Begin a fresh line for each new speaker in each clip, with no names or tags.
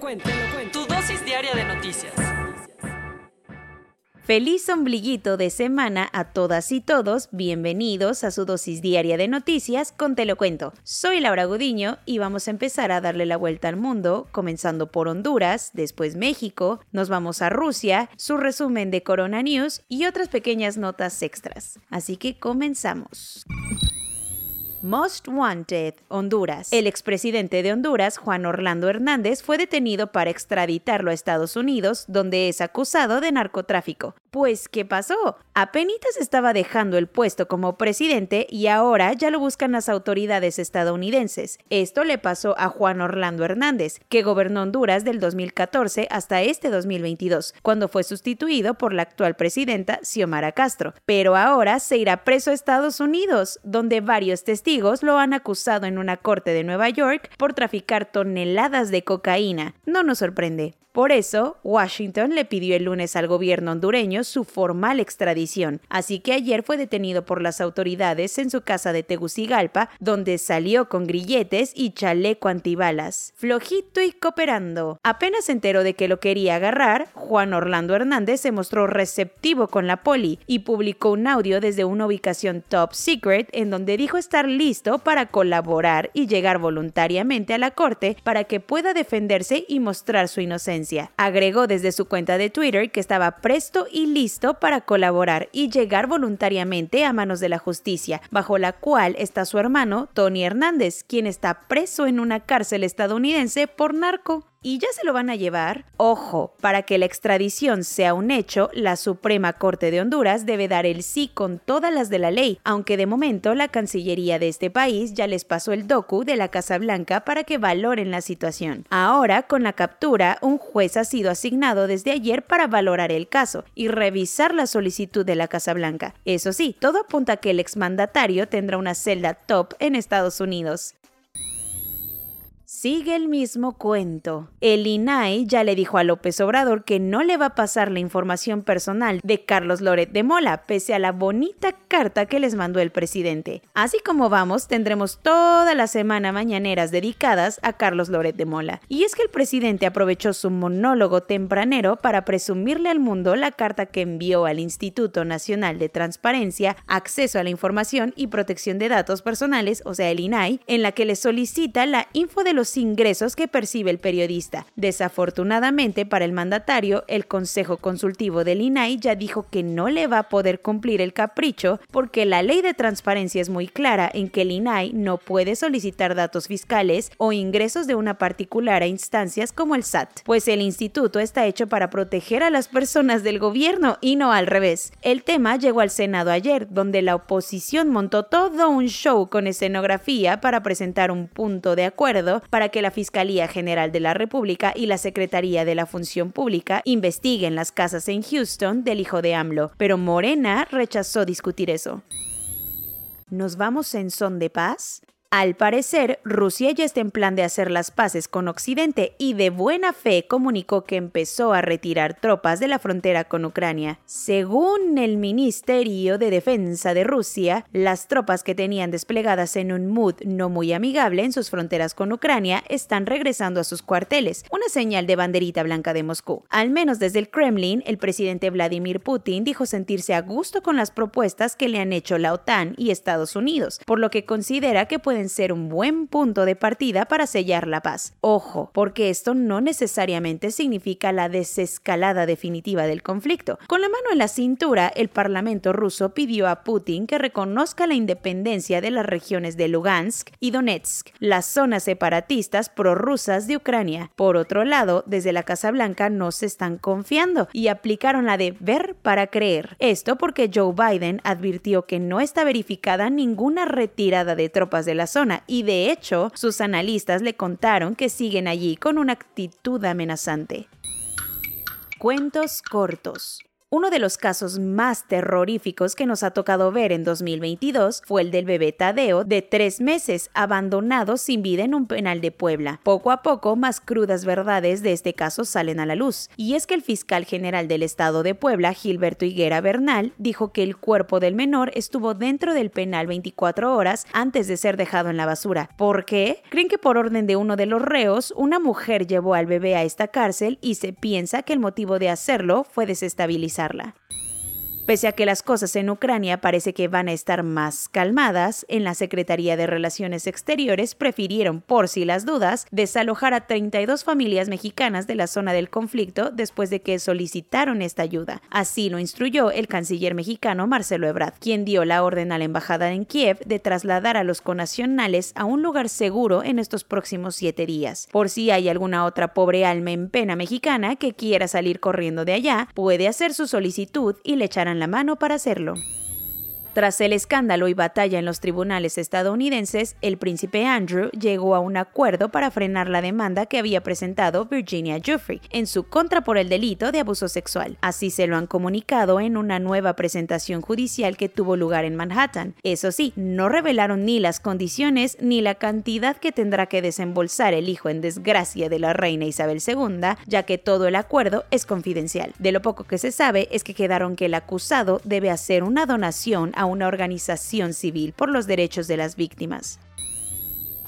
Tu dosis diaria de noticias.
Feliz ombliguito de semana a todas y todos. Bienvenidos a su dosis diaria de noticias con Te lo cuento. Soy Laura Gudiño y vamos a empezar a darle la vuelta al mundo, comenzando por Honduras, después México, nos vamos a Rusia, su resumen de Corona News y otras pequeñas notas extras. Así que comenzamos. Most Wanted, Honduras. El expresidente de Honduras, Juan Orlando Hernández, fue detenido para extraditarlo a Estados Unidos, donde es acusado de narcotráfico. Pues, ¿qué pasó? Apenitas estaba dejando el puesto como presidente y ahora ya lo buscan las autoridades estadounidenses. Esto le pasó a Juan Orlando Hernández, que gobernó Honduras del 2014 hasta este 2022, cuando fue sustituido por la actual presidenta Xiomara Castro. Pero ahora se irá preso a Estados Unidos, donde varios testigos lo han acusado en una corte de Nueva York por traficar toneladas de cocaína. No nos sorprende. Por eso, Washington le pidió el lunes al gobierno hondureño su formal extradición, así que ayer fue detenido por las autoridades en su casa de Tegucigalpa, donde salió con grilletes y chaleco antibalas, flojito y cooperando. Apenas se enteró de que lo quería agarrar, Juan Orlando Hernández se mostró receptivo con la poli y publicó un audio desde una ubicación top secret en donde dijo estar listo para colaborar y llegar voluntariamente a la corte para que pueda defenderse y mostrar su inocencia. Agregó desde su cuenta de Twitter que estaba presto y listo para colaborar y llegar voluntariamente a manos de la justicia, bajo la cual está su hermano Tony Hernández, quien está preso en una cárcel estadounidense por narco y ya se lo van a llevar. Ojo, para que la extradición sea un hecho, la Suprema Corte de Honduras debe dar el sí con todas las de la ley, aunque de momento la Cancillería de este país ya les pasó el docu de la Casa Blanca para que valoren la situación. Ahora, con la captura, un juez ha sido asignado desde ayer para valorar el caso y revisar la solicitud de la Casa Blanca. Eso sí, todo apunta a que el exmandatario tendrá una celda top en Estados Unidos. Sigue el mismo cuento. El INAI ya le dijo a López Obrador que no le va a pasar la información personal de Carlos Loret de Mola, pese a la bonita carta que les mandó el presidente. Así como vamos, tendremos toda la semana mañaneras dedicadas a Carlos Loret de Mola. Y es que el presidente aprovechó su monólogo tempranero para presumirle al mundo la carta que envió al Instituto Nacional de Transparencia, Acceso a la Información y Protección de Datos Personales, o sea, el INAI, en la que le solicita la info de los ingresos que percibe el periodista. Desafortunadamente para el mandatario, el Consejo Consultivo del INAI ya dijo que no le va a poder cumplir el capricho porque la ley de transparencia es muy clara en que el INAI no puede solicitar datos fiscales o ingresos de una particular a instancias como el SAT, pues el instituto está hecho para proteger a las personas del gobierno y no al revés. El tema llegó al Senado ayer, donde la oposición montó todo un show con escenografía para presentar un punto de acuerdo para que la Fiscalía General de la República y la Secretaría de la Función Pública investiguen las casas en Houston del hijo de AMLO, pero Morena rechazó discutir eso. ¿Nos vamos en son de paz? Al parecer, Rusia ya está en plan de hacer las paces con Occidente y de buena fe comunicó que empezó a retirar tropas de la frontera con Ucrania. Según el Ministerio de Defensa de Rusia, las tropas que tenían desplegadas en un mood no muy amigable en sus fronteras con Ucrania están regresando a sus cuarteles, una señal de banderita blanca de Moscú. Al menos desde el Kremlin, el presidente Vladimir Putin dijo sentirse a gusto con las propuestas que le han hecho la OTAN y Estados Unidos, por lo que considera que puede ser un buen punto de partida para sellar la paz. Ojo, porque esto no necesariamente significa la desescalada definitiva del conflicto. Con la mano en la cintura, el Parlamento ruso pidió a Putin que reconozca la independencia de las regiones de Lugansk y Donetsk, las zonas separatistas prorrusas de Ucrania. Por otro lado, desde la Casa Blanca no se están confiando y aplicaron la de ver para creer. Esto porque Joe Biden advirtió que no está verificada ninguna retirada de tropas de la y de hecho sus analistas le contaron que siguen allí con una actitud amenazante. Cuentos cortos. Uno de los casos más terroríficos que nos ha tocado ver en 2022 fue el del bebé Tadeo de tres meses abandonado sin vida en un penal de Puebla. Poco a poco, más crudas verdades de este caso salen a la luz. Y es que el fiscal general del estado de Puebla, Gilberto Higuera Bernal, dijo que el cuerpo del menor estuvo dentro del penal 24 horas antes de ser dejado en la basura. ¿Por qué? Creen que por orden de uno de los reos, una mujer llevó al bebé a esta cárcel y se piensa que el motivo de hacerlo fue desestabilizar realizarla. Pese a que las cosas en Ucrania parece que van a estar más calmadas, en la Secretaría de Relaciones Exteriores prefirieron, por si las dudas, desalojar a 32 familias mexicanas de la zona del conflicto después de que solicitaron esta ayuda. Así lo instruyó el canciller mexicano Marcelo Ebrard, quien dio la orden a la embajada en Kiev de trasladar a los conacionales a un lugar seguro en estos próximos siete días. Por si hay alguna otra pobre alma en pena mexicana que quiera salir corriendo de allá, puede hacer su solicitud y le echarán la mano para hacerlo. Tras el escándalo y batalla en los tribunales estadounidenses, el príncipe Andrew llegó a un acuerdo para frenar la demanda que había presentado Virginia Giuffre en su contra por el delito de abuso sexual. Así se lo han comunicado en una nueva presentación judicial que tuvo lugar en Manhattan. Eso sí, no revelaron ni las condiciones ni la cantidad que tendrá que desembolsar el hijo en desgracia de la reina Isabel II, ya que todo el acuerdo es confidencial. De lo poco que se sabe es que quedaron que el acusado debe hacer una donación a una organización civil por los derechos de las víctimas.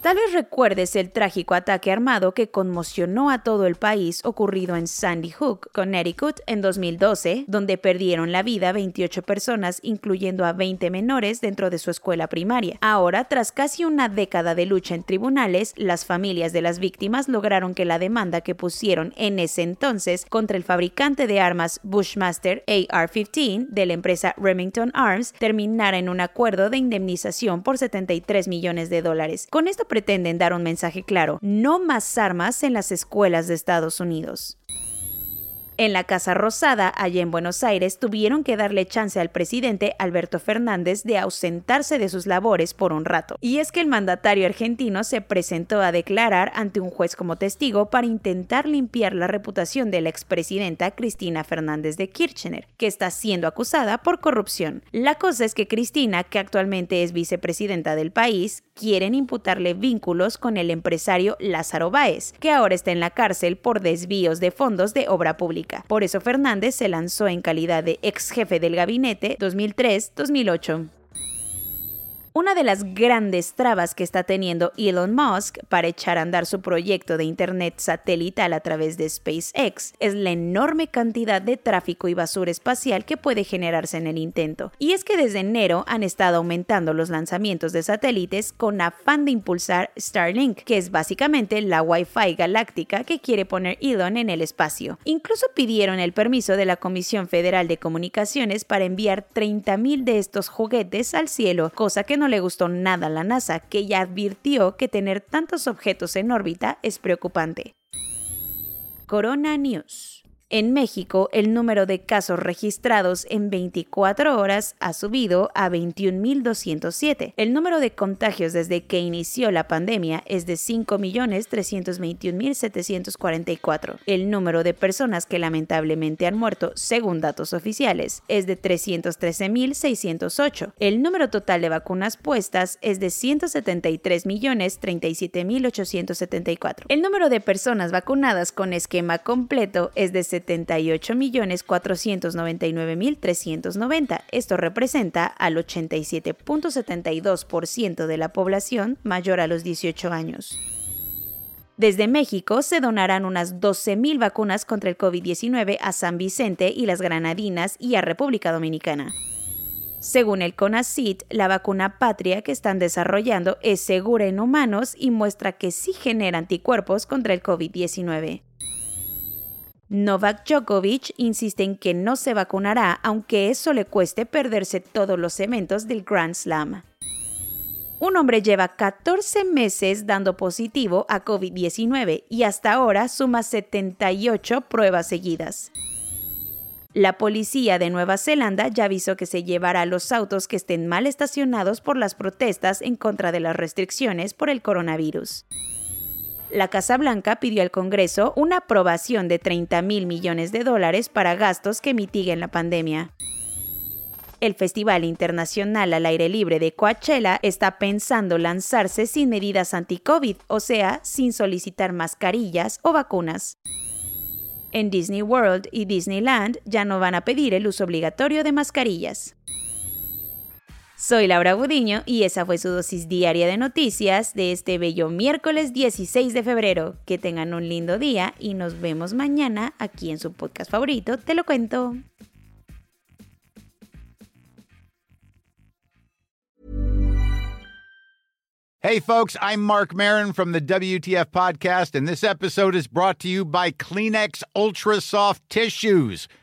Tal vez recuerdes el trágico ataque armado que conmocionó a todo el país ocurrido en Sandy Hook, Connecticut, en 2012, donde perdieron la vida 28 personas, incluyendo a 20 menores dentro de su escuela primaria. Ahora, tras casi una década de lucha en tribunales, las familias de las víctimas lograron que la demanda que pusieron en ese entonces contra el fabricante de armas Bushmaster AR-15 de la empresa Remington Arms terminara en un acuerdo de indemnización por 73 millones de dólares. Con esto pretenden dar un mensaje claro, no más armas en las escuelas de Estados Unidos. En la Casa Rosada, allá en Buenos Aires, tuvieron que darle chance al presidente Alberto Fernández de ausentarse de sus labores por un rato. Y es que el mandatario argentino se presentó a declarar ante un juez como testigo para intentar limpiar la reputación de la expresidenta Cristina Fernández de Kirchner, que está siendo acusada por corrupción. La cosa es que Cristina, que actualmente es vicepresidenta del país, quieren imputarle vínculos con el empresario Lázaro Báez, que ahora está en la cárcel por desvíos de fondos de obra pública. Por eso Fernández se lanzó en calidad de ex jefe del gabinete 2003-2008. Una de las grandes trabas que está teniendo Elon Musk para echar a andar su proyecto de Internet satelital a través de SpaceX es la enorme cantidad de tráfico y basura espacial que puede generarse en el intento. Y es que desde enero han estado aumentando los lanzamientos de satélites con afán de impulsar Starlink, que es básicamente la Wi-Fi galáctica que quiere poner Elon en el espacio. Incluso pidieron el permiso de la Comisión Federal de Comunicaciones para enviar 30.000 de estos juguetes al cielo, cosa que no le gustó nada a la NASA, que ya advirtió que tener tantos objetos en órbita es preocupante. Corona News. En México, el número de casos registrados en 24 horas ha subido a 21.207. El número de contagios desde que inició la pandemia es de 5.321.744. El número de personas que lamentablemente han muerto, según datos oficiales, es de 313.608. El número total de vacunas puestas es de 173.037.874. El número de personas vacunadas con esquema completo es de 78.499.390. Esto representa al 87.72% de la población mayor a los 18 años. Desde México se donarán unas 12.000 vacunas contra el COVID-19 a San Vicente y las Granadinas y a República Dominicana. Según el CONACIT, la vacuna patria que están desarrollando es segura en humanos y muestra que sí genera anticuerpos contra el COVID-19. Novak Djokovic insiste en que no se vacunará aunque eso le cueste perderse todos los eventos del Grand Slam. Un hombre lleva 14 meses dando positivo a COVID-19 y hasta ahora suma 78 pruebas seguidas. La policía de Nueva Zelanda ya avisó que se llevará los autos que estén mal estacionados por las protestas en contra de las restricciones por el coronavirus. La Casa Blanca pidió al Congreso una aprobación de 30 mil millones de dólares para gastos que mitiguen la pandemia. El Festival Internacional al Aire Libre de Coachella está pensando lanzarse sin medidas anti-COVID, o sea, sin solicitar mascarillas o vacunas. En Disney World y Disneyland ya no van a pedir el uso obligatorio de mascarillas. Soy Laura Gudiño y esa fue su dosis diaria de noticias de este bello miércoles 16 de febrero. Que tengan un lindo día y nos vemos mañana aquí en su podcast favorito, Te lo cuento.
Hey, folks, I'm Mark Marin from the WTF Podcast, and this episode is brought to you by Kleenex Ultra Soft Tissues